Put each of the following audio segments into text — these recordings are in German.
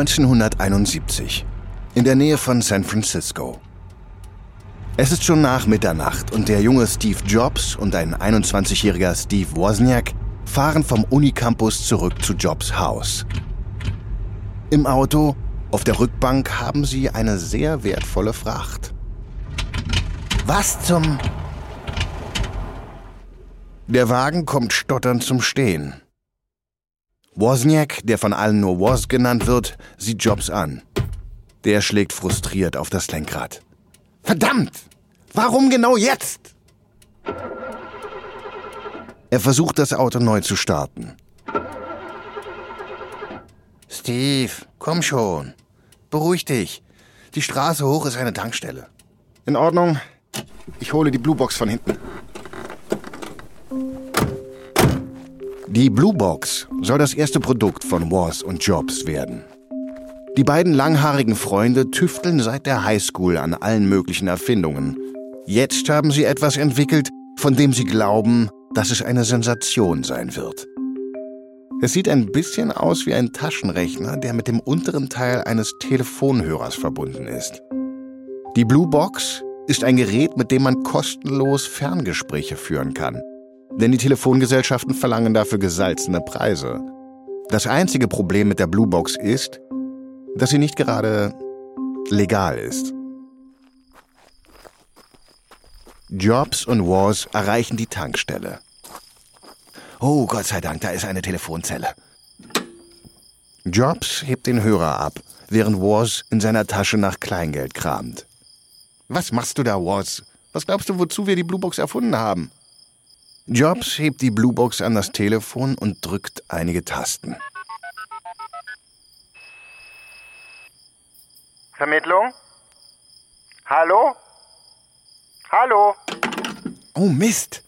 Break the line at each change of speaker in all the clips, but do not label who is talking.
1971. In der Nähe von San Francisco. Es ist schon nach Mitternacht und der junge Steve Jobs und ein 21-jähriger Steve Wozniak fahren vom Unicampus zurück zu Jobs Haus. Im Auto, auf der Rückbank, haben sie eine sehr wertvolle Fracht. Was zum... Der Wagen kommt stotternd zum Stehen. Wozniak, der von allen nur Woz genannt wird, sieht Jobs an. Der schlägt frustriert auf das Lenkrad. Verdammt! Warum genau jetzt? Er versucht das Auto neu zu starten. Steve, komm schon. Beruhig dich. Die Straße hoch ist eine Tankstelle. In Ordnung. Ich hole die Bluebox von hinten. Die Bluebox soll das erste Produkt von Wars und Jobs werden. Die beiden langhaarigen Freunde tüfteln seit der Highschool an allen möglichen Erfindungen. Jetzt haben sie etwas entwickelt, von dem sie glauben, dass es eine Sensation sein wird. Es sieht ein bisschen aus wie ein Taschenrechner, der mit dem unteren Teil eines Telefonhörers verbunden ist. Die Blue Box ist ein Gerät, mit dem man kostenlos Ferngespräche führen kann. Denn die Telefongesellschaften verlangen dafür gesalzene Preise. Das einzige Problem mit der Blue Box ist, dass sie nicht gerade legal ist. Jobs und Wars erreichen die Tankstelle. Oh, Gott sei Dank, da ist eine Telefonzelle. Jobs hebt den Hörer ab, während Wars in seiner Tasche nach Kleingeld kramt. Was machst du da, Wars? Was glaubst du, wozu wir die Bluebox erfunden haben? Jobs hebt die Bluebox an das Telefon und drückt einige Tasten.
Vermittlung? Hallo? Hallo?
Oh Mist!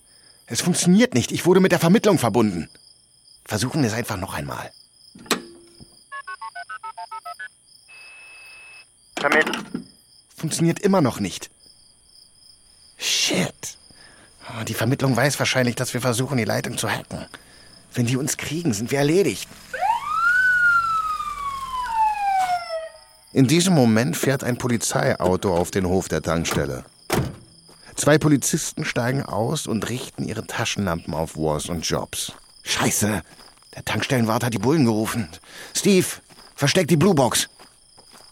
Es funktioniert nicht. Ich wurde mit der Vermittlung verbunden. Versuchen wir es einfach noch einmal.
Vermittl.
Funktioniert immer noch nicht. Shit. Ah, die Vermittlung weiß wahrscheinlich, dass wir versuchen, die Leitung zu hacken. Wenn die uns kriegen, sind wir erledigt. In diesem Moment fährt ein Polizeiauto auf den Hof der Tankstelle. Zwei Polizisten steigen aus und richten ihre Taschenlampen auf Wars und Jobs. Scheiße! Der Tankstellenwart hat die Bullen gerufen. Steve, versteck die Bluebox!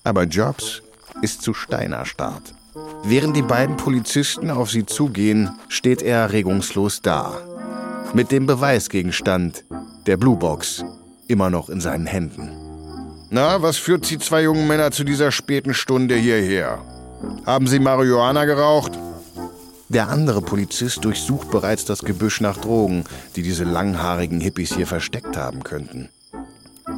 Aber Jobs ist zu steinerstarrt. Während die beiden Polizisten auf sie zugehen, steht er regungslos da. Mit dem Beweisgegenstand, der Bluebox, immer noch in seinen Händen. Na, was führt Sie zwei jungen Männer zu dieser späten Stunde hierher? Haben Sie Marihuana geraucht? Der andere Polizist durchsucht bereits das Gebüsch nach Drogen, die diese langhaarigen Hippies hier versteckt haben könnten.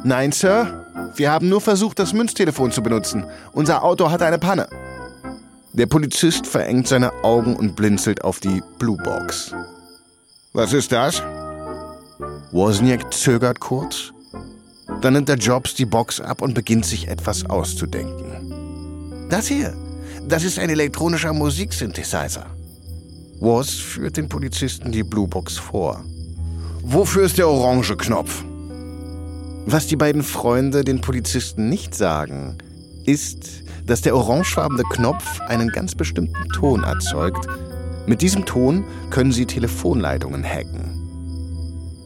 Nein, Sir. Wir haben nur versucht, das Münztelefon zu benutzen. Unser Auto hatte eine Panne. Der Polizist verengt seine Augen und blinzelt auf die Blue Box. Was ist das? Wozniak zögert kurz. Dann nimmt der Jobs die Box ab und beginnt sich etwas auszudenken. Das hier, das ist ein elektronischer Musiksynthesizer. Woz führt den Polizisten die Blue Box vor. Wofür ist der orange Knopf? Was die beiden Freunde den Polizisten nicht sagen, ist, dass der orangefarbene Knopf einen ganz bestimmten Ton erzeugt. Mit diesem Ton können sie Telefonleitungen hacken.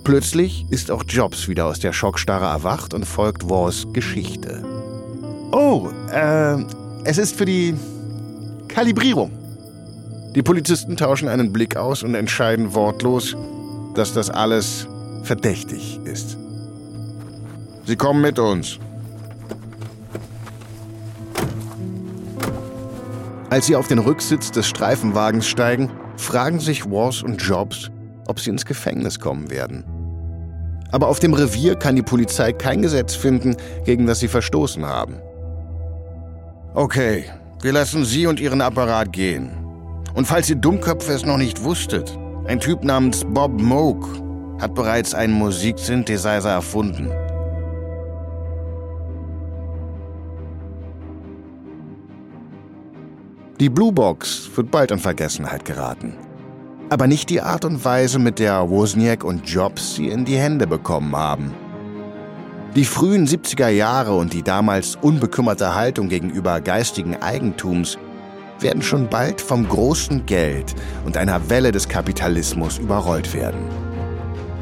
Plötzlich ist auch Jobs wieder aus der Schockstarre erwacht und folgt Wars Geschichte. Oh, äh, es ist für die Kalibrierung. Die Polizisten tauschen einen Blick aus und entscheiden wortlos, dass das alles verdächtig ist. Sie kommen mit uns. Als sie auf den Rücksitz des Streifenwagens steigen, fragen sich Wars und Jobs, ob sie ins Gefängnis kommen werden. Aber auf dem Revier kann die Polizei kein Gesetz finden, gegen das sie verstoßen haben. Okay, wir lassen Sie und Ihren Apparat gehen. Und falls ihr Dummköpfe es noch nicht wusstet, ein Typ namens Bob Moog hat bereits einen Musiksynthesizer erfunden. Die Blue Box wird bald in Vergessenheit geraten. Aber nicht die Art und Weise, mit der Wozniak und Jobs sie in die Hände bekommen haben. Die frühen 70er Jahre und die damals unbekümmerte Haltung gegenüber geistigen Eigentums werden schon bald vom großen Geld und einer Welle des Kapitalismus überrollt werden.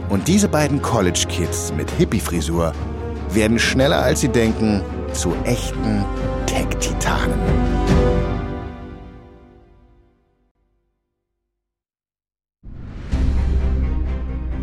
Und diese beiden College-Kids mit Hippie-Frisur werden schneller als sie denken zu echten Tech-Titanen.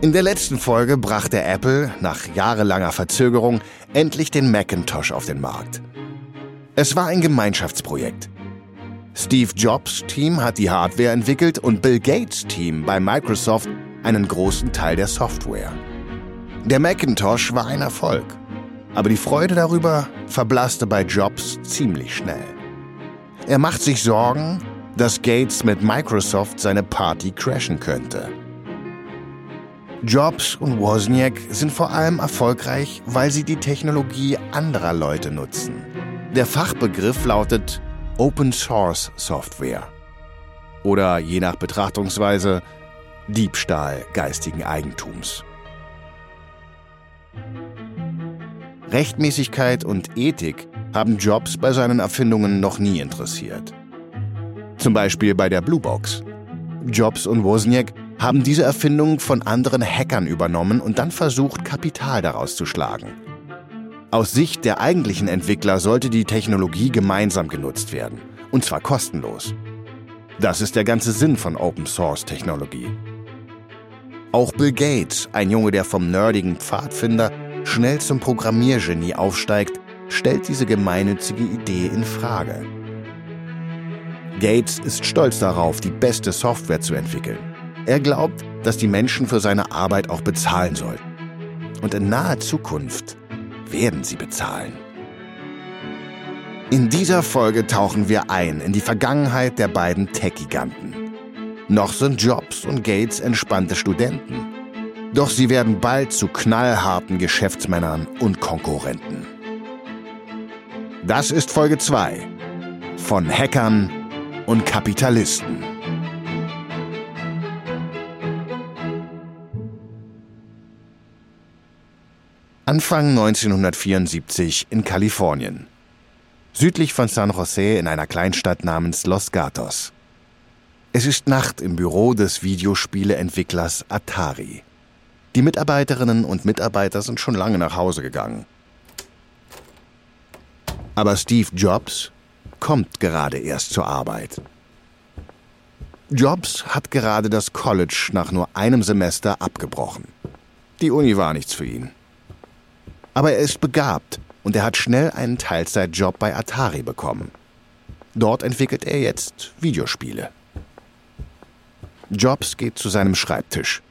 In der letzten Folge brachte Apple nach jahrelanger Verzögerung endlich den Macintosh auf den Markt. Es war ein Gemeinschaftsprojekt. Steve Jobs Team hat die Hardware entwickelt und Bill Gates Team bei Microsoft einen großen Teil der Software. Der Macintosh war ein Erfolg, aber die Freude darüber verblasste bei Jobs ziemlich schnell. Er macht sich Sorgen, dass Gates mit Microsoft seine Party crashen könnte. Jobs und Wozniak sind vor allem erfolgreich, weil sie die Technologie anderer Leute nutzen. Der Fachbegriff lautet Open Source Software. Oder je nach Betrachtungsweise Diebstahl geistigen Eigentums. Rechtmäßigkeit und Ethik haben Jobs bei seinen Erfindungen noch nie interessiert. Zum Beispiel bei der Bluebox. Jobs und Wozniak haben diese Erfindung von anderen Hackern übernommen und dann versucht, Kapital daraus zu schlagen. Aus Sicht der eigentlichen Entwickler sollte die Technologie gemeinsam genutzt werden, und zwar kostenlos. Das ist der ganze Sinn von Open-Source-Technologie. Auch Bill Gates, ein Junge, der vom nerdigen Pfadfinder schnell zum Programmiergenie aufsteigt, stellt diese gemeinnützige Idee in Frage. Gates ist stolz darauf, die beste Software zu entwickeln. Er glaubt, dass die Menschen für seine Arbeit auch bezahlen sollten. Und in naher Zukunft werden sie bezahlen. In dieser Folge tauchen wir ein in die Vergangenheit der beiden Tech-Giganten. Noch sind Jobs und Gates entspannte Studenten. Doch sie werden bald zu knallharten Geschäftsmännern und Konkurrenten. Das ist Folge 2 von Hackern und Kapitalisten. Anfang 1974 in Kalifornien. Südlich von San Jose in einer Kleinstadt namens Los Gatos. Es ist Nacht im Büro des Videospieleentwicklers Atari. Die Mitarbeiterinnen und Mitarbeiter sind schon lange nach Hause gegangen. Aber Steve Jobs kommt gerade erst zur Arbeit. Jobs hat gerade das College nach nur einem Semester abgebrochen. Die Uni war nichts für ihn. Aber er ist begabt und er hat schnell einen Teilzeitjob bei Atari bekommen. Dort entwickelt er jetzt Videospiele. Jobs geht zu seinem Schreibtisch.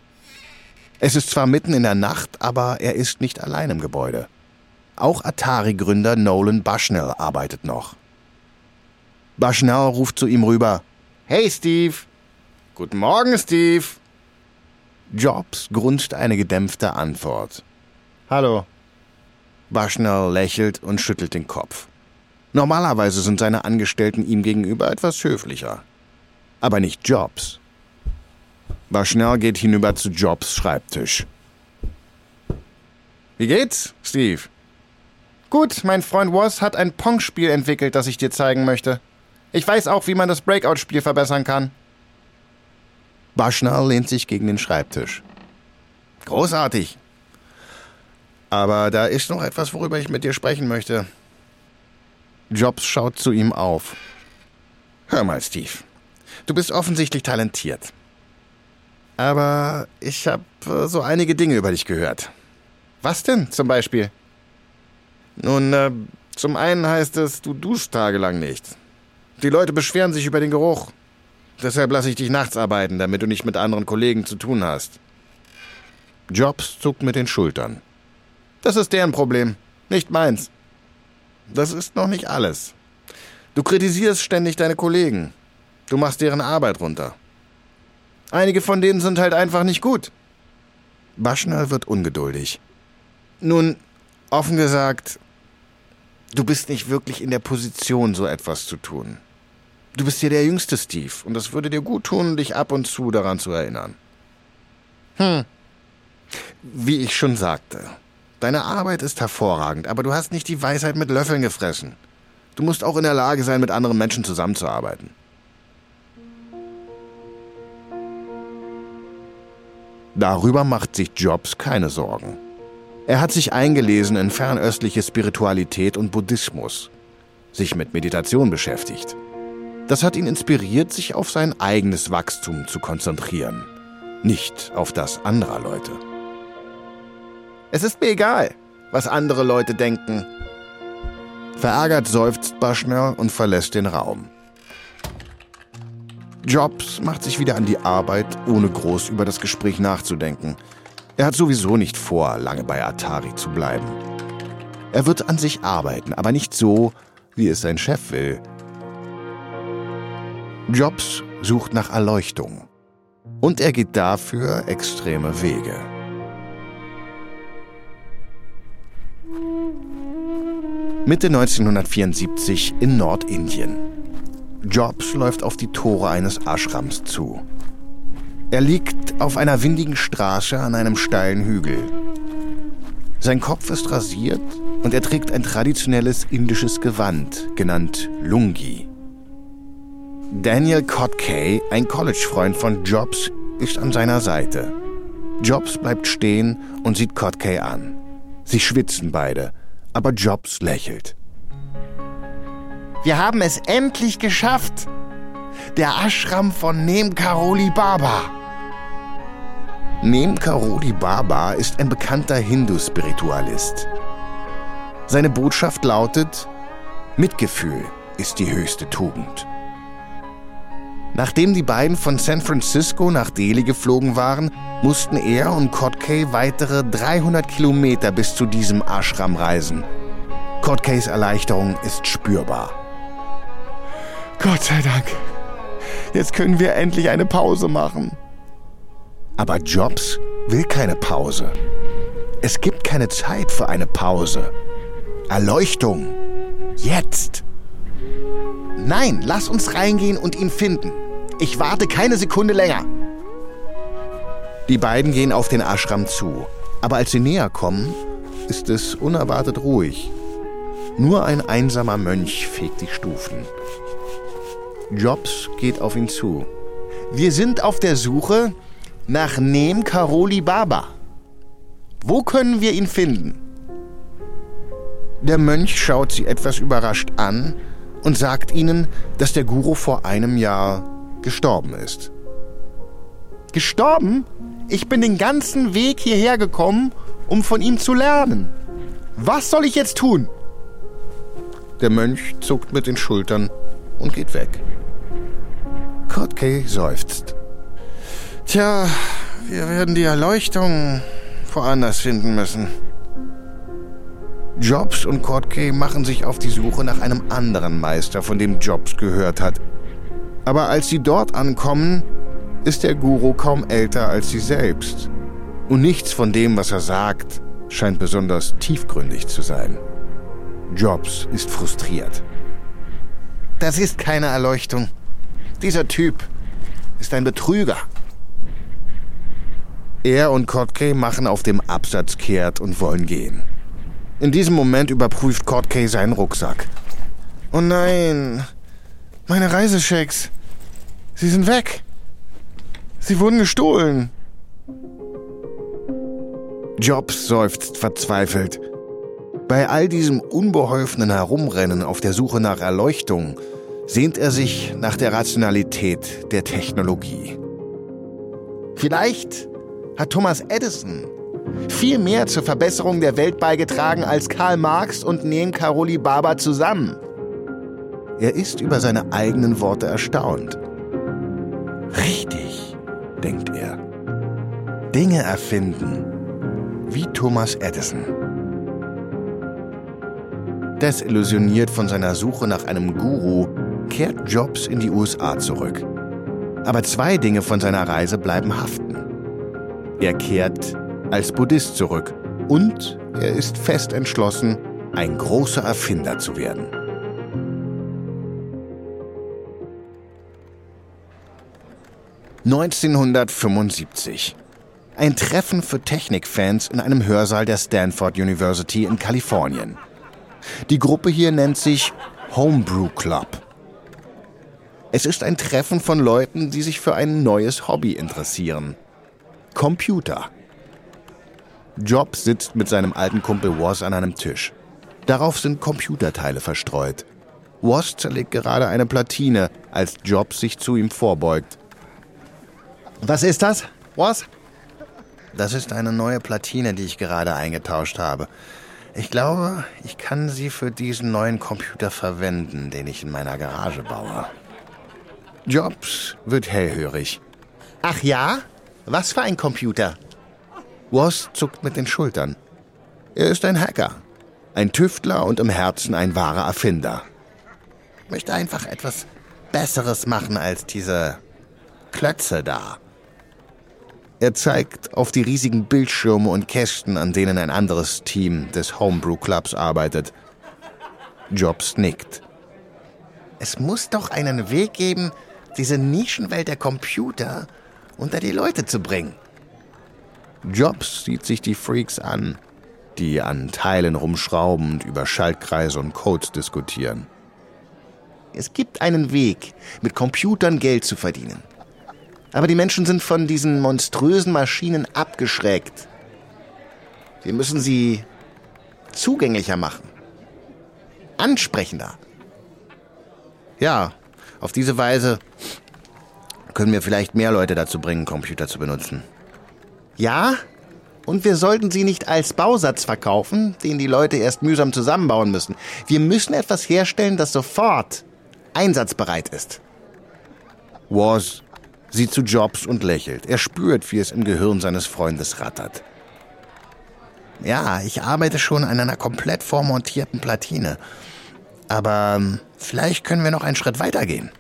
Es ist zwar mitten in der Nacht, aber er ist nicht allein im Gebäude. Auch Atari-Gründer Nolan Bushnell arbeitet noch. Bushnell ruft zu ihm rüber: Hey Steve! Guten Morgen, Steve! Jobs grunzt eine gedämpfte Antwort. Hallo, Bushnell lächelt und schüttelt den Kopf. Normalerweise sind seine Angestellten ihm gegenüber etwas höflicher. Aber nicht Jobs. Bushnell geht hinüber zu Jobs Schreibtisch. Wie geht's, Steve? Gut, mein Freund Woz hat ein Pong-Spiel entwickelt, das ich dir zeigen möchte. Ich weiß auch, wie man das Breakout-Spiel verbessern kann. Bushnell lehnt sich gegen den Schreibtisch. Großartig, aber da ist noch etwas, worüber ich mit dir sprechen möchte. Jobs schaut zu ihm auf. Hör mal, Steve. Du bist offensichtlich talentiert. Aber ich habe äh, so einige Dinge über dich gehört. Was denn zum Beispiel? Nun, äh, zum einen heißt es, du duschst tagelang nicht. Die Leute beschweren sich über den Geruch. Deshalb lasse ich dich nachts arbeiten, damit du nicht mit anderen Kollegen zu tun hast. Jobs zuckt mit den Schultern. Das ist deren Problem, nicht meins. Das ist noch nicht alles. Du kritisierst ständig deine Kollegen. Du machst deren Arbeit runter. Einige von denen sind halt einfach nicht gut. Baschner wird ungeduldig. Nun, offen gesagt, du bist nicht wirklich in der Position, so etwas zu tun. Du bist hier der jüngste Steve und es würde dir gut tun, dich ab und zu daran zu erinnern. Hm. Wie ich schon sagte, deine Arbeit ist hervorragend, aber du hast nicht die Weisheit mit Löffeln gefressen. Du musst auch in der Lage sein, mit anderen Menschen zusammenzuarbeiten. Darüber macht sich Jobs keine Sorgen. Er hat sich eingelesen in fernöstliche Spiritualität und Buddhismus, sich mit Meditation beschäftigt. Das hat ihn inspiriert, sich auf sein eigenes Wachstum zu konzentrieren, nicht auf das anderer Leute. Es ist mir egal, was andere Leute denken. Verärgert seufzt Baschner und verlässt den Raum. Jobs macht sich wieder an die Arbeit, ohne groß über das Gespräch nachzudenken. Er hat sowieso nicht vor, lange bei Atari zu bleiben. Er wird an sich arbeiten, aber nicht so, wie es sein Chef will. Jobs sucht nach Erleuchtung. Und er geht dafür extreme Wege. Mitte 1974 in Nordindien. Jobs läuft auf die Tore eines Ashrams zu. Er liegt auf einer windigen Straße an einem steilen Hügel. Sein Kopf ist rasiert und er trägt ein traditionelles indisches Gewand, genannt Lungi. Daniel Kotkay, ein College-Freund von Jobs, ist an seiner Seite. Jobs bleibt stehen und sieht Kotkay an. Sie schwitzen beide, aber Jobs lächelt. Wir haben es endlich geschafft! Der Ashram von Nem Karoli Baba. Nem Karoli Baba ist ein bekannter Hindu-Spiritualist. Seine Botschaft lautet, Mitgefühl ist die höchste Tugend. Nachdem die beiden von San Francisco nach Delhi geflogen waren, mussten er und Kotkay weitere 300 Kilometer bis zu diesem Ashram reisen. Kotkays Erleichterung ist spürbar. Gott sei Dank. Jetzt können wir endlich eine Pause machen. Aber Jobs will keine Pause. Es gibt keine Zeit für eine Pause. Erleuchtung. Jetzt. Nein, lass uns reingehen und ihn finden. Ich warte keine Sekunde länger. Die beiden gehen auf den Ashram zu. Aber als sie näher kommen, ist es unerwartet ruhig. Nur ein einsamer Mönch fegt die Stufen. Jobs geht auf ihn zu. Wir sind auf der Suche nach Nem Karoli Baba. Wo können wir ihn finden? Der Mönch schaut sie etwas überrascht an und sagt ihnen, dass der Guru vor einem Jahr gestorben ist. Gestorben? Ich bin den ganzen Weg hierher gekommen, um von ihm zu lernen. Was soll ich jetzt tun? Der Mönch zuckt mit den Schultern und geht weg. Kotkay seufzt. Tja, wir werden die Erleuchtung woanders finden müssen. Jobs und Kotkay machen sich auf die Suche nach einem anderen Meister, von dem Jobs gehört hat, aber als sie dort ankommen, ist der Guru kaum älter als sie selbst. Und nichts von dem, was er sagt, scheint besonders tiefgründig zu sein. Jobs ist frustriert. Das ist keine Erleuchtung. Dieser Typ ist ein Betrüger. Er und Kotkay machen auf dem Absatz kehrt und wollen gehen. In diesem Moment überprüft Kotkay seinen Rucksack. Oh nein, meine Reisechecks. Sie sind weg. Sie wurden gestohlen. Jobs seufzt verzweifelt. Bei all diesem unbeholfenen Herumrennen auf der Suche nach Erleuchtung sehnt er sich nach der Rationalität der Technologie. Vielleicht hat Thomas Edison viel mehr zur Verbesserung der Welt beigetragen als Karl Marx und Nem Karoli Baba zusammen. Er ist über seine eigenen Worte erstaunt. Richtig, denkt er. Dinge erfinden, wie Thomas Edison. Desillusioniert von seiner Suche nach einem Guru kehrt Jobs in die USA zurück. Aber zwei Dinge von seiner Reise bleiben haften. Er kehrt als Buddhist zurück und er ist fest entschlossen, ein großer Erfinder zu werden. (1975) Ein Treffen für Technikfans in einem Hörsaal der Stanford University in Kalifornien. Die Gruppe hier nennt sich Homebrew Club. Es ist ein Treffen von Leuten, die sich für ein neues Hobby interessieren. Computer. Jobs sitzt mit seinem alten Kumpel Woz an einem Tisch. Darauf sind Computerteile verstreut. Woz zerlegt gerade eine Platine, als Jobs sich zu ihm vorbeugt.
Was ist das, Woz?
Das ist eine neue Platine, die ich gerade eingetauscht habe. Ich glaube, ich kann sie für diesen neuen Computer verwenden, den ich in meiner Garage baue. Jobs wird hellhörig.
Ach ja? Was für ein Computer?
Woz zuckt mit den Schultern. Er ist ein Hacker, ein Tüftler und im Herzen ein wahrer Erfinder. Möchte einfach etwas Besseres machen als diese Klötze da. Er zeigt auf die riesigen Bildschirme und Kästen, an denen ein anderes Team des Homebrew Clubs arbeitet. Jobs nickt.
Es muss doch einen Weg geben, diese Nischenwelt der Computer unter die Leute zu bringen.
Jobs sieht sich die Freaks an, die an Teilen rumschrauben und über Schaltkreise und Codes diskutieren.
Es gibt einen Weg, mit Computern Geld zu verdienen. Aber die Menschen sind von diesen monströsen Maschinen abgeschreckt. Wir müssen sie zugänglicher machen. Ansprechender.
Ja, auf diese Weise können wir vielleicht mehr Leute dazu bringen, Computer zu benutzen.
Ja, und wir sollten sie nicht als Bausatz verkaufen, den die Leute erst mühsam zusammenbauen müssen. Wir müssen etwas herstellen, das sofort einsatzbereit ist.
Wars sieht zu Jobs und lächelt. Er spürt, wie es im Gehirn seines Freundes rattert. Ja, ich arbeite schon an einer komplett vormontierten Platine. Aber ähm, vielleicht können wir noch einen Schritt weitergehen.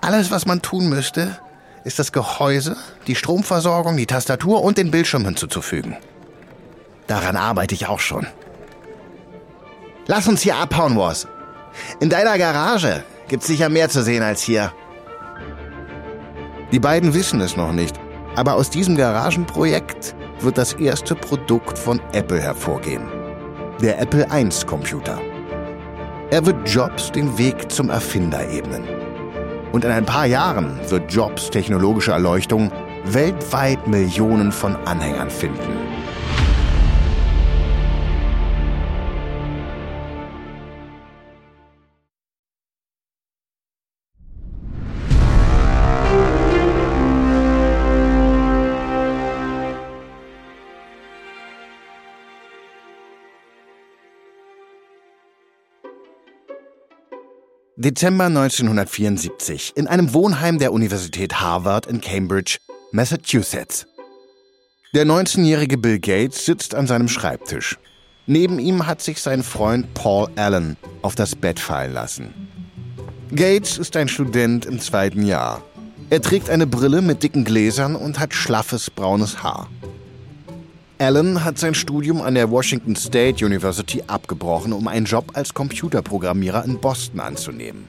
Alles, was man tun müsste, ist das Gehäuse, die Stromversorgung, die Tastatur und den Bildschirm hinzuzufügen. Daran arbeite ich auch schon.
Lass uns hier abhauen, Wars. In deiner Garage gibt's sicher mehr zu sehen als hier.
Die beiden wissen es noch nicht, aber aus diesem Garagenprojekt wird das erste Produkt von Apple hervorgehen. Der Apple I Computer. Er wird Jobs den Weg zum Erfinder ebnen. Und in ein paar Jahren wird Jobs technologische Erleuchtung weltweit Millionen von Anhängern finden. Dezember 1974 in einem Wohnheim der Universität Harvard in Cambridge, Massachusetts. Der 19-jährige Bill Gates sitzt an seinem Schreibtisch. Neben ihm hat sich sein Freund Paul Allen auf das Bett fallen lassen. Gates ist ein Student im zweiten Jahr. Er trägt eine Brille mit dicken Gläsern und hat schlaffes braunes Haar. Allen hat sein Studium an der Washington State University abgebrochen, um einen Job als Computerprogrammierer in Boston anzunehmen.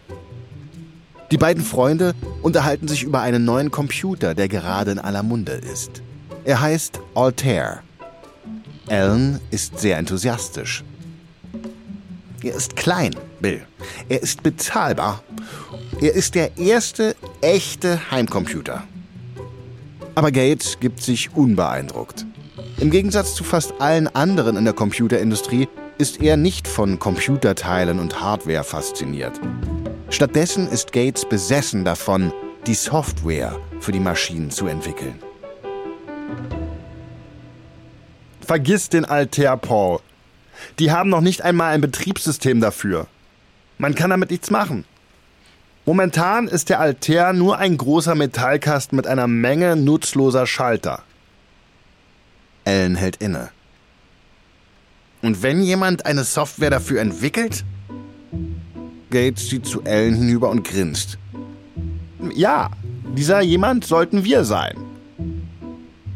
Die beiden Freunde unterhalten sich über einen neuen Computer, der gerade in aller Munde ist. Er heißt Altair. Allen ist sehr enthusiastisch. Er ist klein, Bill. Er ist bezahlbar. Er ist der erste echte Heimcomputer. Aber Gates gibt sich unbeeindruckt. Im Gegensatz zu fast allen anderen in der Computerindustrie ist er nicht von Computerteilen und Hardware fasziniert. Stattdessen ist Gates besessen davon, die Software für die Maschinen zu entwickeln.
Vergiss den Altair, Paul. Die haben noch nicht einmal ein Betriebssystem dafür. Man kann damit nichts machen. Momentan ist der Altair nur ein großer Metallkasten mit einer Menge nutzloser Schalter.
Ellen hält inne. Und wenn jemand eine Software dafür entwickelt? Gates sieht zu Ellen hinüber und grinst.
Ja, dieser jemand sollten wir sein.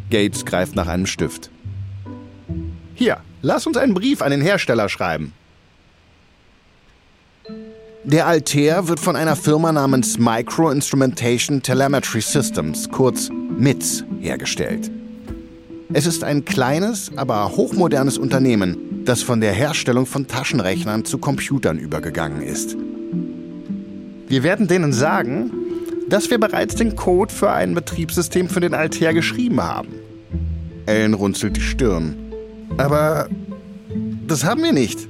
Gates greift nach einem Stift.
Hier, lass uns einen Brief an den Hersteller schreiben.
Der Altair wird von einer Firma namens Micro Instrumentation Telemetry Systems, kurz MITS, hergestellt. Es ist ein kleines, aber hochmodernes Unternehmen, das von der Herstellung von Taschenrechnern zu Computern übergegangen ist.
Wir werden denen sagen, dass wir bereits den Code für ein Betriebssystem für den Altair geschrieben haben.
Ellen runzelt die Stirn. Aber das haben wir nicht.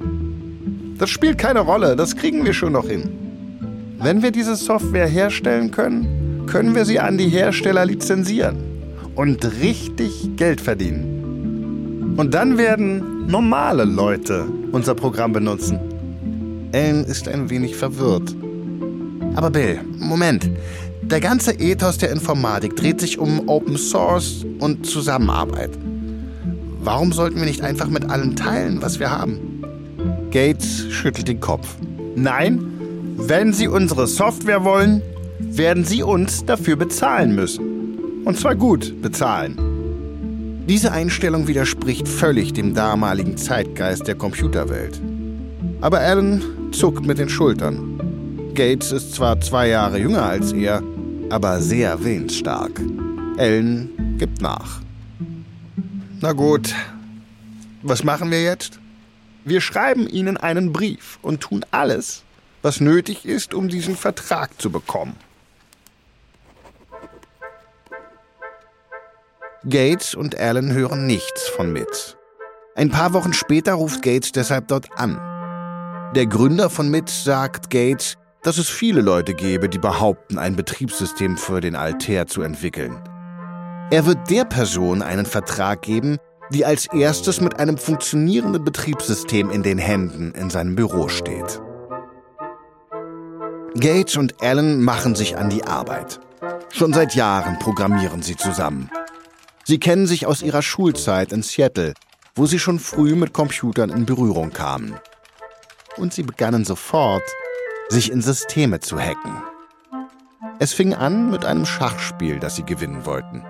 Das spielt keine Rolle, das kriegen wir schon noch hin. Wenn wir diese Software herstellen können, können wir sie an die Hersteller lizenzieren und richtig Geld verdienen. Und dann werden normale Leute unser Programm benutzen.
Ellen ist ein wenig verwirrt. Aber Bill, Moment. Der ganze Ethos der Informatik dreht sich um Open Source und Zusammenarbeit. Warum sollten wir nicht einfach mit allen teilen, was wir haben?
Gates schüttelt den Kopf. Nein, wenn Sie unsere Software wollen, werden Sie uns dafür bezahlen müssen. Und zwar gut bezahlen.
Diese Einstellung widerspricht völlig dem damaligen Zeitgeist der Computerwelt. Aber Alan zuckt mit den Schultern. Gates ist zwar zwei Jahre jünger als er, aber sehr willensstark. Ellen gibt nach.
Na gut, was machen wir jetzt? Wir schreiben Ihnen einen Brief und tun alles, was nötig ist, um diesen Vertrag zu bekommen.
Gates und Alan hören nichts von MITS. Ein paar Wochen später ruft Gates deshalb dort an. Der Gründer von MITS sagt Gates, dass es viele Leute gäbe, die behaupten, ein Betriebssystem für den Altair zu entwickeln. Er wird der Person einen Vertrag geben, die als erstes mit einem funktionierenden Betriebssystem in den Händen in seinem Büro steht. Gates und Allen machen sich an die Arbeit. Schon seit Jahren programmieren sie zusammen. Sie kennen sich aus ihrer Schulzeit in Seattle, wo sie schon früh mit Computern in Berührung kamen. Und sie begannen sofort, sich in Systeme zu hacken. Es fing an mit einem Schachspiel, das sie gewinnen wollten.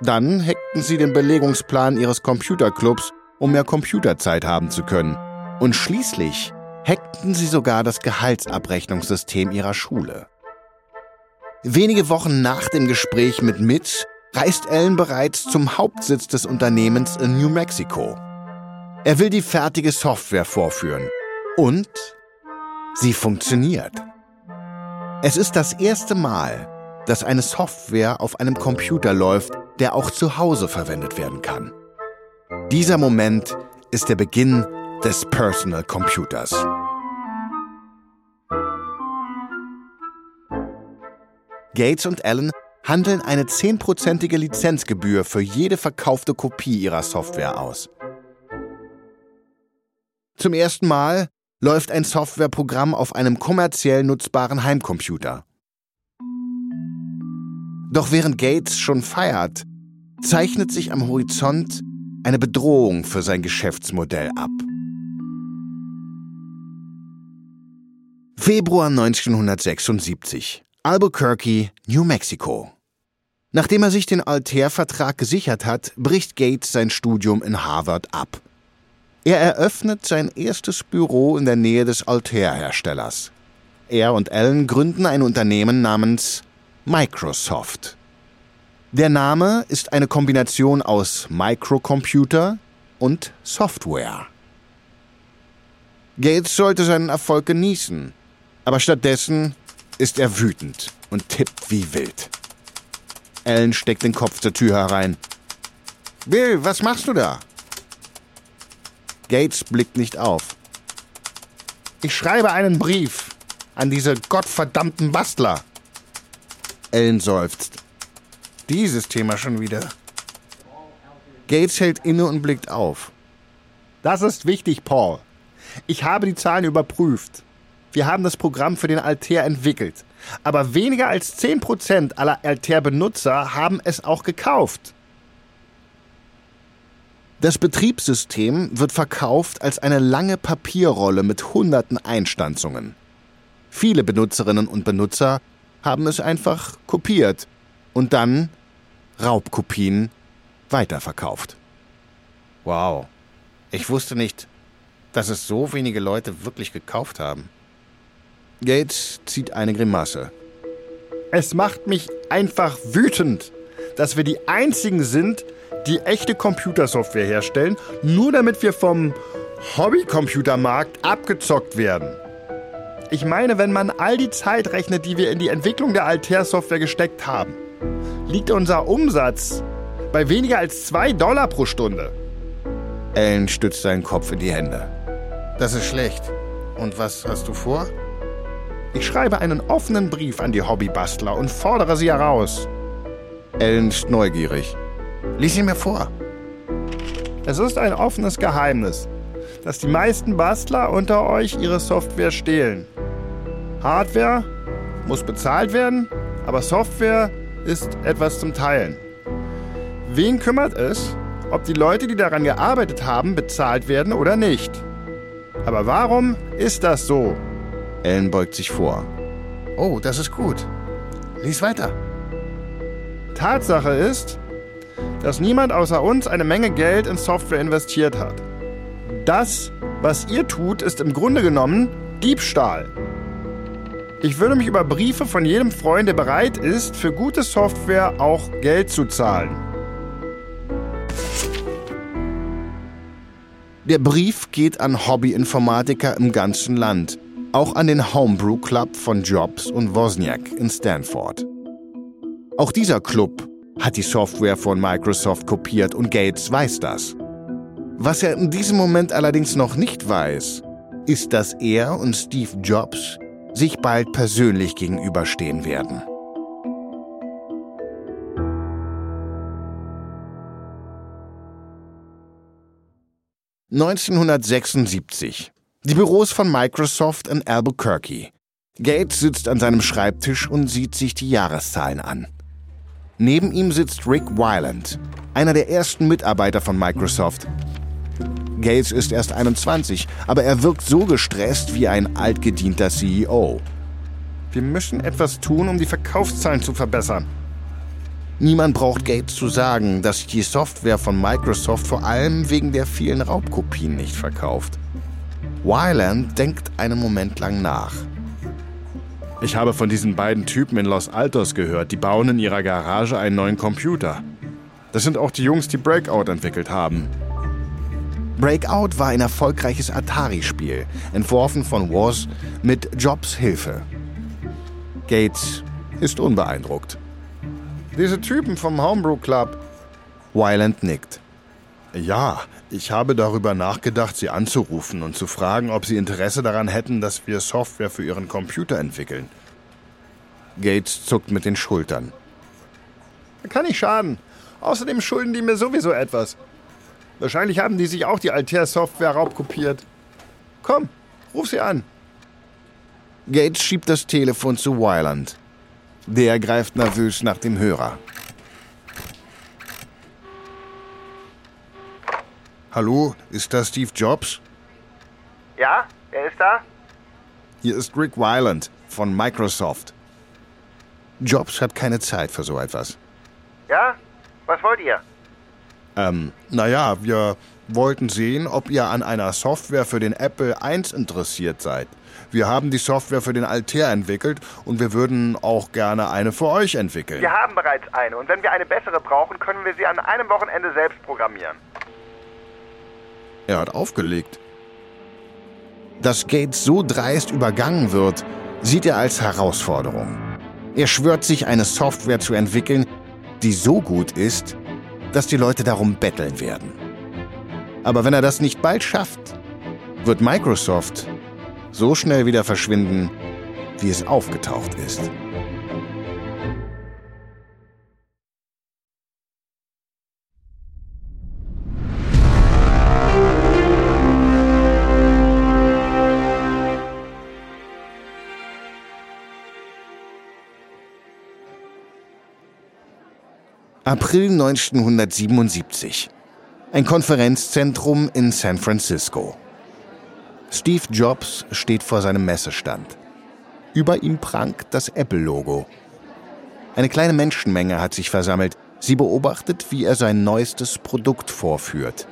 Dann hackten sie den Belegungsplan ihres Computerclubs, um mehr Computerzeit haben zu können. Und schließlich hackten sie sogar das Gehaltsabrechnungssystem ihrer Schule. Wenige Wochen nach dem Gespräch mit Mitch reist Allen bereits zum Hauptsitz des Unternehmens in New Mexico. Er will die fertige Software vorführen. Und sie funktioniert. Es ist das erste Mal, dass eine Software auf einem Computer läuft, der auch zu Hause verwendet werden kann. Dieser Moment ist der Beginn des Personal Computers. Gates und Allen handeln eine zehnprozentige Lizenzgebühr für jede verkaufte Kopie ihrer Software aus. Zum ersten Mal läuft ein Softwareprogramm auf einem kommerziell nutzbaren Heimcomputer. Doch während Gates schon feiert, zeichnet sich am Horizont eine Bedrohung für sein Geschäftsmodell ab. Februar 1976. Albuquerque, New Mexico. Nachdem er sich den Altair-Vertrag gesichert hat, bricht Gates sein Studium in Harvard ab. Er eröffnet sein erstes Büro in der Nähe des Altair-Herstellers. Er und Allen gründen ein Unternehmen namens Microsoft. Der Name ist eine Kombination aus Microcomputer und Software. Gates sollte seinen Erfolg genießen, aber stattdessen ist er wütend und tippt wie wild. Ellen steckt den Kopf zur Tür herein. Bill, was machst du da? Gates blickt nicht auf.
Ich schreibe einen Brief an diese gottverdammten Bastler.
Ellen seufzt. Dieses Thema schon wieder. Gates hält inne und blickt auf.
Das ist wichtig, Paul. Ich habe die Zahlen überprüft. Wir haben das Programm für den Altair entwickelt. Aber weniger als 10% aller Altair-Benutzer haben es auch gekauft.
Das Betriebssystem wird verkauft als eine lange Papierrolle mit hunderten Einstanzungen. Viele Benutzerinnen und Benutzer haben es einfach kopiert und dann Raubkopien weiterverkauft. Wow, ich wusste nicht, dass es so wenige Leute wirklich gekauft haben. Gates zieht eine Grimasse.
Es macht mich einfach wütend, dass wir die Einzigen sind, die echte Computersoftware herstellen, nur damit wir vom Hobbycomputermarkt abgezockt werden. Ich meine, wenn man all die Zeit rechnet, die wir in die Entwicklung der Altair-Software gesteckt haben, liegt unser Umsatz bei weniger als 2 Dollar pro Stunde.
Ellen stützt seinen Kopf in die Hände. Das ist schlecht. Und was hast du vor?
Ich schreibe einen offenen Brief an die Hobbybastler und fordere sie heraus.
Ellen ist neugierig. Lies ihn mir vor.
Es ist ein offenes Geheimnis, dass die meisten Bastler unter euch ihre Software stehlen. Hardware muss bezahlt werden, aber Software ist etwas zum Teilen. Wen kümmert es, ob die Leute, die daran gearbeitet haben, bezahlt werden oder nicht? Aber warum ist das so?
Ellen beugt sich vor. Oh, das ist gut. Lies weiter.
Tatsache ist, dass niemand außer uns eine Menge Geld in Software investiert hat. Das, was ihr tut, ist im Grunde genommen Diebstahl. Ich würde mich über Briefe von jedem Freund, der bereit ist, für gute Software auch Geld zu zahlen.
Der Brief geht an Hobbyinformatiker im ganzen Land, auch an den Homebrew Club von Jobs und Wozniak in Stanford. Auch dieser Club hat die Software von Microsoft kopiert und Gates weiß das. Was er in diesem Moment allerdings noch nicht weiß, ist, dass er und Steve Jobs sich bald persönlich gegenüberstehen werden. ...1976. Die Büros von Microsoft in Albuquerque. Gates sitzt an seinem Schreibtisch und sieht sich die Jahreszahlen an. Neben ihm sitzt Rick Wyland, einer der ersten Mitarbeiter von Microsoft. Gates ist erst 21, aber er wirkt so gestresst wie ein altgedienter CEO.
Wir müssen etwas tun, um die Verkaufszahlen zu verbessern.
Niemand braucht Gates zu sagen, dass sich die Software von Microsoft vor allem wegen der vielen Raubkopien nicht verkauft. Wyland denkt einen Moment lang nach.
Ich habe von diesen beiden Typen in Los Altos gehört, die bauen in ihrer Garage einen neuen Computer. Das sind auch die Jungs, die Breakout entwickelt haben.
Breakout war ein erfolgreiches Atari-Spiel, entworfen von Woz mit Jobs Hilfe. Gates ist unbeeindruckt.
Diese Typen vom Homebrew Club.
Wyland nickt.
Ja, ich habe darüber nachgedacht, sie anzurufen und zu fragen, ob sie Interesse daran hätten, dass wir Software für ihren Computer entwickeln.
Gates zuckt mit den Schultern.
Kann nicht schaden. Außerdem schulden die mir sowieso etwas. Wahrscheinlich haben die sich auch die Altair-Software raubkopiert. Komm, ruf sie an.
Gates schiebt das Telefon zu Wyland. Der greift nervös nach dem Hörer. Hallo, ist das Steve Jobs?
Ja, wer ist da?
Hier ist Rick Wyland von Microsoft. Jobs hat keine Zeit für so etwas.
Ja? Was wollt ihr?
Ähm, naja, wir wollten sehen, ob ihr an einer Software für den Apple I interessiert seid. Wir haben die Software für den Altair entwickelt und wir würden auch gerne eine für euch entwickeln.
Wir haben bereits eine und wenn wir eine bessere brauchen, können wir sie an einem Wochenende selbst programmieren.
Er hat aufgelegt. Dass Gates so dreist übergangen wird, sieht er als Herausforderung. Er schwört sich, eine Software zu entwickeln, die so gut ist, dass die Leute darum betteln werden. Aber wenn er das nicht bald schafft, wird Microsoft so schnell wieder verschwinden, wie es aufgetaucht ist. April 1977. Ein Konferenzzentrum in San Francisco. Steve Jobs steht vor seinem Messestand. Über ihm prangt das Apple-Logo. Eine kleine Menschenmenge hat sich versammelt. Sie beobachtet, wie er sein neuestes Produkt vorführt.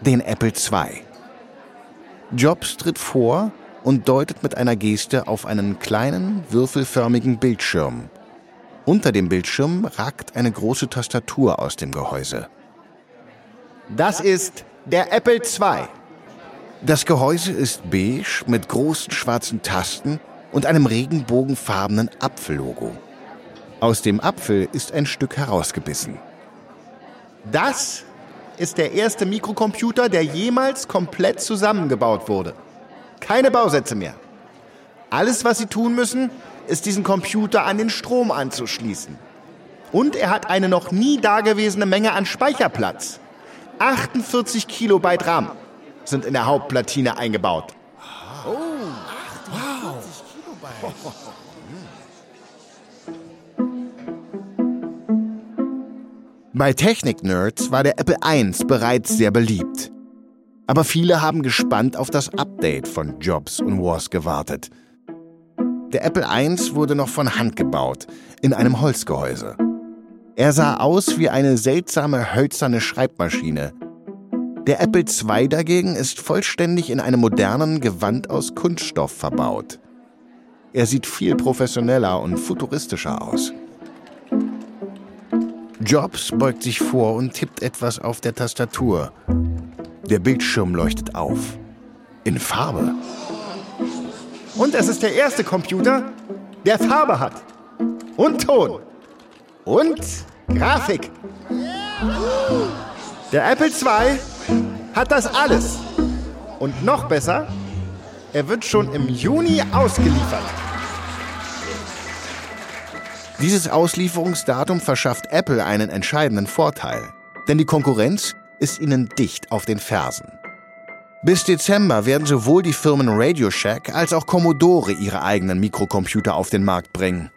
Den Apple II. Jobs tritt vor und deutet mit einer Geste auf einen kleinen, würfelförmigen Bildschirm. Unter dem Bildschirm ragt eine große Tastatur aus dem Gehäuse.
Das ist der Apple II.
Das Gehäuse ist beige mit großen schwarzen Tasten und einem regenbogenfarbenen Apfellogo. Aus dem Apfel ist ein Stück herausgebissen.
Das ist der erste Mikrocomputer, der jemals komplett zusammengebaut wurde. Keine Bausätze mehr. Alles, was Sie tun müssen, ist diesen Computer an den Strom anzuschließen. Und er hat eine noch nie dagewesene Menge an Speicherplatz. 48 Kilobyte RAM sind in der Hauptplatine eingebaut. Oh, wow.
Bei Technik-Nerds war der Apple I bereits sehr beliebt. Aber viele haben gespannt auf das Update von Jobs und Wars gewartet. Der Apple I wurde noch von Hand gebaut, in einem Holzgehäuse. Er sah aus wie eine seltsame hölzerne Schreibmaschine. Der Apple II dagegen ist vollständig in einem modernen Gewand aus Kunststoff verbaut. Er sieht viel professioneller und futuristischer aus. Jobs beugt sich vor und tippt etwas auf der Tastatur. Der Bildschirm leuchtet auf. In Farbe.
Und es ist der erste Computer, der Farbe hat. Und Ton. Und Grafik. Der Apple II hat das alles. Und noch besser, er wird schon im Juni ausgeliefert.
Dieses Auslieferungsdatum verschafft Apple einen entscheidenden Vorteil, denn die Konkurrenz ist ihnen dicht auf den Fersen. Bis Dezember werden sowohl die Firmen Radio Shack als auch Commodore ihre eigenen Mikrocomputer auf den Markt bringen.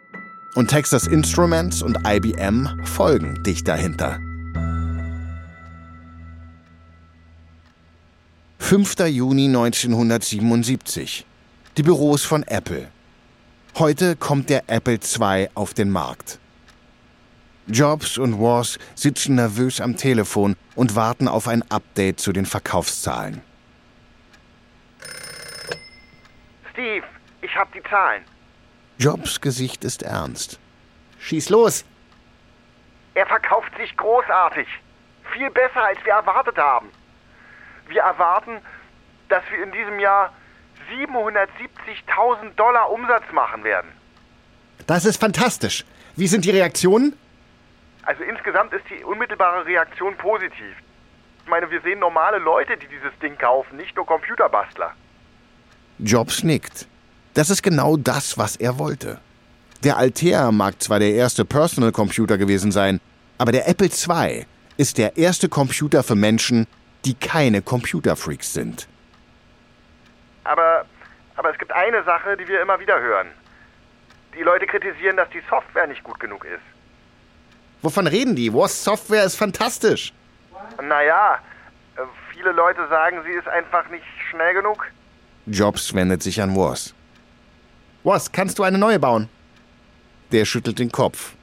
Und Texas Instruments und IBM folgen dicht dahinter. 5. Juni 1977. Die Büros von Apple. Heute kommt der Apple II auf den Markt. Jobs und Wars sitzen nervös am Telefon und warten auf ein Update zu den Verkaufszahlen.
Steve, ich hab die Zahlen.
Jobs Gesicht ist ernst.
Schieß los!
Er verkauft sich großartig. Viel besser, als wir erwartet haben. Wir erwarten, dass wir in diesem Jahr 770.000 Dollar Umsatz machen werden.
Das ist fantastisch. Wie sind die Reaktionen?
Also insgesamt ist die unmittelbare Reaktion positiv. Ich meine, wir sehen normale Leute, die dieses Ding kaufen, nicht nur Computerbastler.
Jobs nickt. Das ist genau das, was er wollte. Der Altair mag zwar der erste Personal Computer gewesen sein, aber der Apple II ist der erste Computer für Menschen, die keine Computerfreaks sind.
Aber, aber es gibt eine Sache, die wir immer wieder hören. Die Leute kritisieren, dass die Software nicht gut genug ist.
Wovon reden die? Was Software ist fantastisch.
Naja, äh, viele Leute sagen, sie ist einfach nicht schnell genug.
Jobs wendet sich an Woz.
Was, kannst du eine neue bauen?
Der schüttelt den Kopf.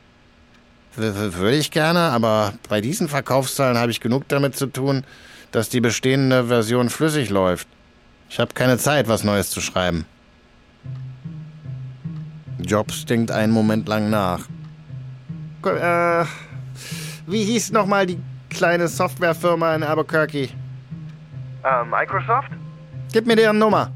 Würde ich gerne, aber bei diesen Verkaufszahlen habe ich genug damit zu tun, dass die bestehende Version flüssig läuft. Ich habe keine Zeit, was Neues zu schreiben. Jobs denkt einen Moment lang nach.
Äh, wie hieß nochmal die kleine Softwarefirma in Albuquerque?
Äh, Microsoft?
Gib mir deren Nummer.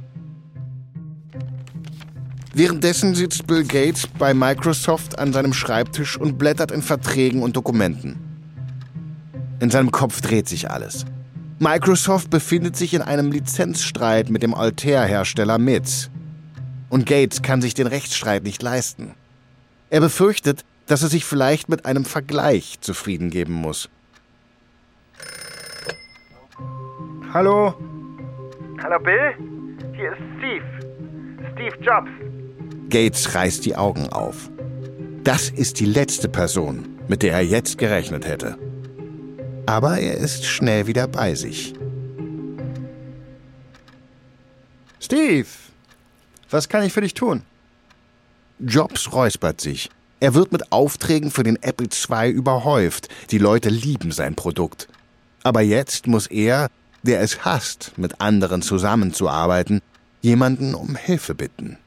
Währenddessen sitzt Bill Gates bei Microsoft an seinem Schreibtisch und blättert in Verträgen und Dokumenten. In seinem Kopf dreht sich alles. Microsoft befindet sich in einem Lizenzstreit mit dem Altair-Hersteller MITS. Und Gates kann sich den Rechtsstreit nicht leisten. Er befürchtet, dass er sich vielleicht mit einem Vergleich zufrieden geben muss.
Hallo?
Hallo Bill? Hier ist Steve. Steve Jobs.
Gates reißt die Augen auf. Das ist die letzte Person, mit der er jetzt gerechnet hätte. Aber er ist schnell wieder bei sich.
Steve, was kann ich für dich tun?
Jobs räuspert sich. Er wird mit Aufträgen für den Apple II überhäuft. Die Leute lieben sein Produkt. Aber jetzt muss er, der es hasst, mit anderen zusammenzuarbeiten, jemanden um Hilfe bitten.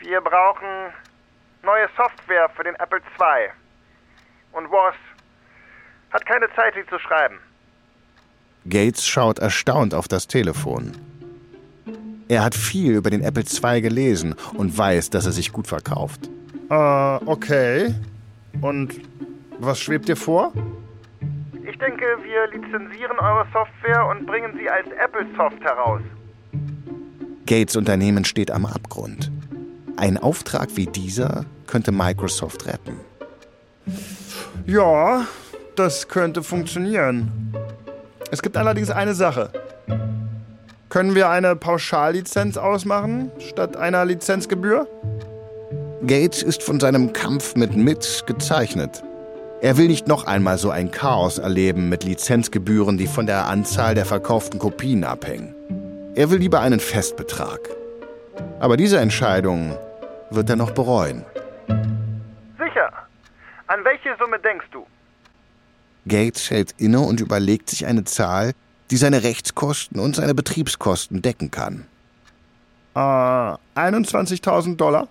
Wir brauchen neue Software für den Apple II. Und Woz hat keine Zeit, sie zu schreiben.
Gates schaut erstaunt auf das Telefon. Er hat viel über den Apple II gelesen und weiß, dass er sich gut verkauft.
Äh, okay. Und was schwebt dir vor?
Ich denke, wir lizenzieren eure Software und bringen sie als Apple Soft heraus.
Gates Unternehmen steht am Abgrund. Ein Auftrag wie dieser könnte Microsoft retten.
Ja, das könnte funktionieren. Es gibt allerdings eine Sache. Können wir eine Pauschallizenz ausmachen, statt einer Lizenzgebühr?
Gates ist von seinem Kampf mit MIT gezeichnet. Er will nicht noch einmal so ein Chaos erleben mit Lizenzgebühren, die von der Anzahl der verkauften Kopien abhängen. Er will lieber einen Festbetrag. Aber diese Entscheidung wird er noch bereuen.
Sicher. An welche Summe denkst du?
Gates hält inne und überlegt sich eine Zahl, die seine Rechtskosten und seine Betriebskosten decken kann.
Äh, 21.000 Dollar?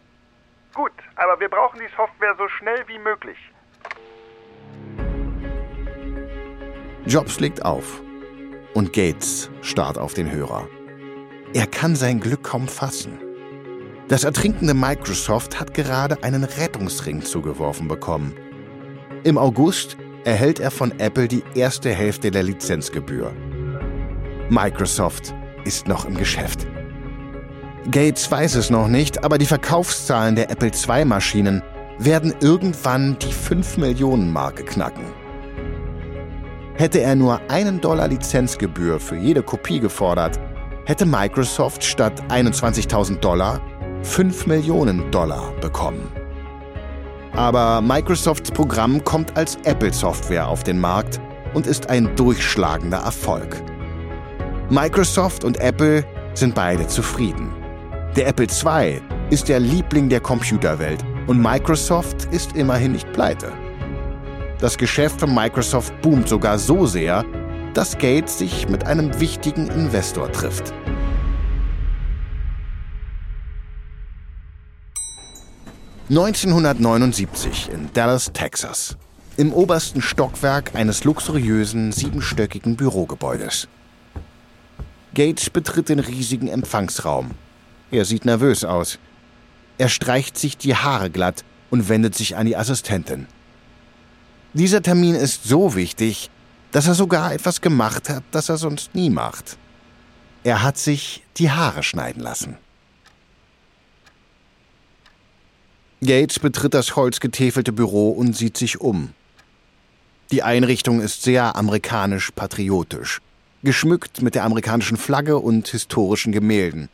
Gut, aber wir brauchen die Software so schnell wie möglich.
Jobs legt auf und Gates starrt auf den Hörer. Er kann sein Glück kaum fassen. Das ertrinkende Microsoft hat gerade einen Rettungsring zugeworfen bekommen. Im August erhält er von Apple die erste Hälfte der Lizenzgebühr. Microsoft ist noch im Geschäft. Gates weiß es noch nicht, aber die Verkaufszahlen der Apple II-Maschinen werden irgendwann die 5 Millionen Marke knacken. Hätte er nur einen Dollar Lizenzgebühr für jede Kopie gefordert, hätte Microsoft statt 21.000 Dollar 5 Millionen Dollar bekommen. Aber Microsofts Programm kommt als Apple-Software auf den Markt und ist ein durchschlagender Erfolg. Microsoft und Apple sind beide zufrieden. Der Apple II ist der Liebling der Computerwelt und Microsoft ist immerhin nicht pleite. Das Geschäft von Microsoft boomt sogar so sehr, dass Gates sich mit einem wichtigen Investor trifft. ...1979 in Dallas, Texas. Im obersten Stockwerk eines luxuriösen, siebenstöckigen Bürogebäudes. Gates betritt den riesigen Empfangsraum. Er sieht nervös aus. Er streicht sich die Haare glatt und wendet sich an die Assistentin. Dieser Termin ist so wichtig, dass er sogar etwas gemacht hat, das er sonst nie macht. Er hat sich die Haare schneiden lassen. Gates betritt das holzgetäfelte Büro und sieht sich um. Die Einrichtung ist sehr amerikanisch-patriotisch, geschmückt mit der amerikanischen Flagge und historischen Gemälden.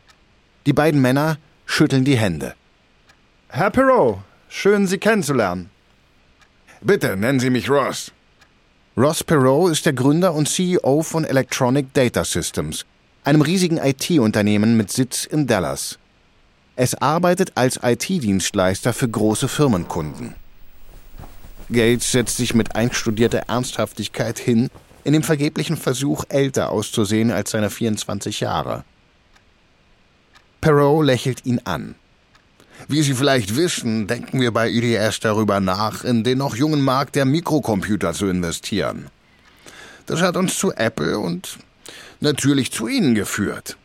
Die beiden Männer schütteln die Hände.
Herr Perot, schön Sie kennenzulernen.
Bitte nennen Sie mich Ross. Ross Perot ist der Gründer und CEO von Electronic Data Systems, einem riesigen IT-Unternehmen mit Sitz in Dallas. Es arbeitet als IT-Dienstleister für große Firmenkunden. Gates setzt sich mit einstudierter Ernsthaftigkeit hin, in dem vergeblichen Versuch, älter auszusehen als seine 24 Jahre. Perot lächelt ihn an. Wie Sie vielleicht wissen, denken wir bei IDS darüber nach, in den noch jungen Markt der Mikrocomputer zu investieren. Das hat uns zu Apple und natürlich zu Ihnen geführt.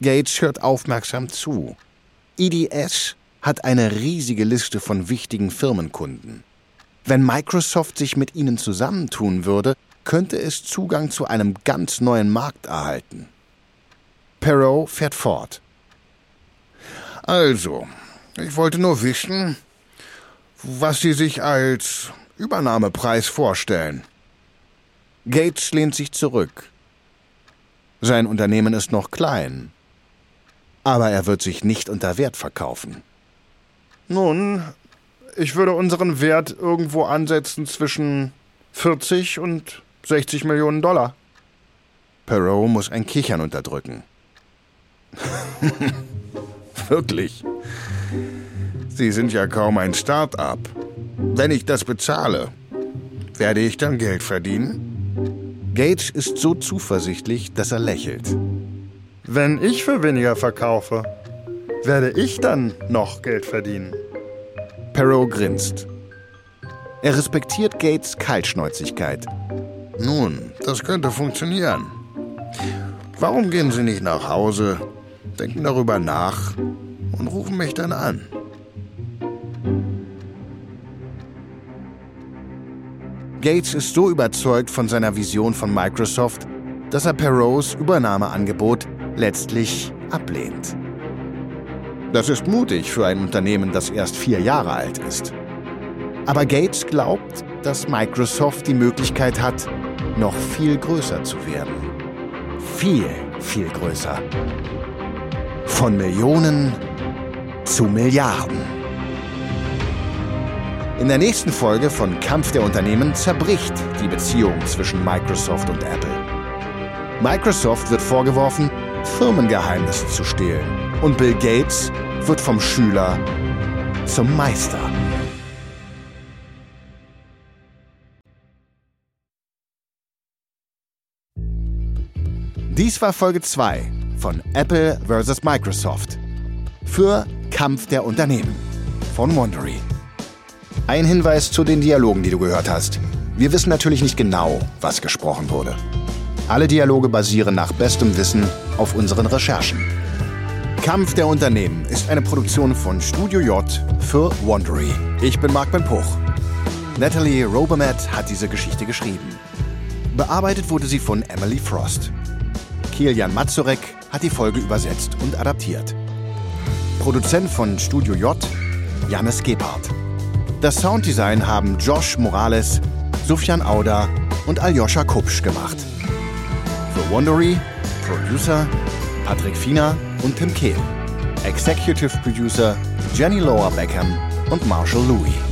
Gates hört aufmerksam zu. IDS hat eine riesige Liste von wichtigen Firmenkunden. Wenn Microsoft sich mit ihnen zusammentun würde, könnte es Zugang zu einem ganz neuen Markt erhalten. Perot fährt fort. Also, ich wollte nur wissen, was Sie sich als Übernahmepreis vorstellen. Gates lehnt sich zurück. Sein Unternehmen ist noch klein, aber er wird sich nicht unter Wert verkaufen.
Nun, ich würde unseren Wert irgendwo ansetzen zwischen 40 und 60 Millionen Dollar.
Perot muss ein Kichern unterdrücken. Wirklich. Sie sind ja kaum ein Start-up. Wenn ich das bezahle, werde ich dann Geld verdienen? Gage ist so zuversichtlich, dass er lächelt.
Wenn ich für weniger verkaufe, werde ich dann noch Geld verdienen.
Perot grinst. Er respektiert Gates Kaltschnäuzigkeit. Nun, das könnte funktionieren. Warum gehen Sie nicht nach Hause, denken darüber nach und rufen mich dann an? Gates ist so überzeugt von seiner Vision von Microsoft, dass er Perrots Übernahmeangebot letztlich ablehnt. Das ist mutig für ein Unternehmen, das erst vier Jahre alt ist. Aber Gates glaubt, dass Microsoft die Möglichkeit hat, noch viel größer zu werden. Viel, viel größer. Von Millionen zu Milliarden. In der nächsten Folge von Kampf der Unternehmen zerbricht die Beziehung zwischen Microsoft und Apple. Microsoft wird vorgeworfen, Firmengeheimnisse zu stehlen. Und Bill Gates wird vom Schüler zum Meister. Dies war Folge 2 von Apple vs. Microsoft für Kampf der Unternehmen von Wondery. Ein Hinweis zu den Dialogen, die du gehört hast. Wir wissen natürlich nicht genau, was gesprochen wurde. Alle Dialoge basieren nach bestem Wissen auf unseren Recherchen. Kampf der Unternehmen ist eine Produktion von Studio J für Wondery. Ich bin Marc Ben Puch. Natalie Robermatt hat diese Geschichte geschrieben. Bearbeitet wurde sie von Emily Frost. Kilian Mazurek hat die Folge übersetzt und adaptiert. Produzent von Studio J, Janis Gebhardt. Das Sounddesign haben Josh Morales, Sufjan Auda und Aljoscha Kupsch gemacht. Für Wondery, Producer Patrick Fiener und Tim Kehl. Executive Producer Jenny Lower Beckham und Marshall Louis.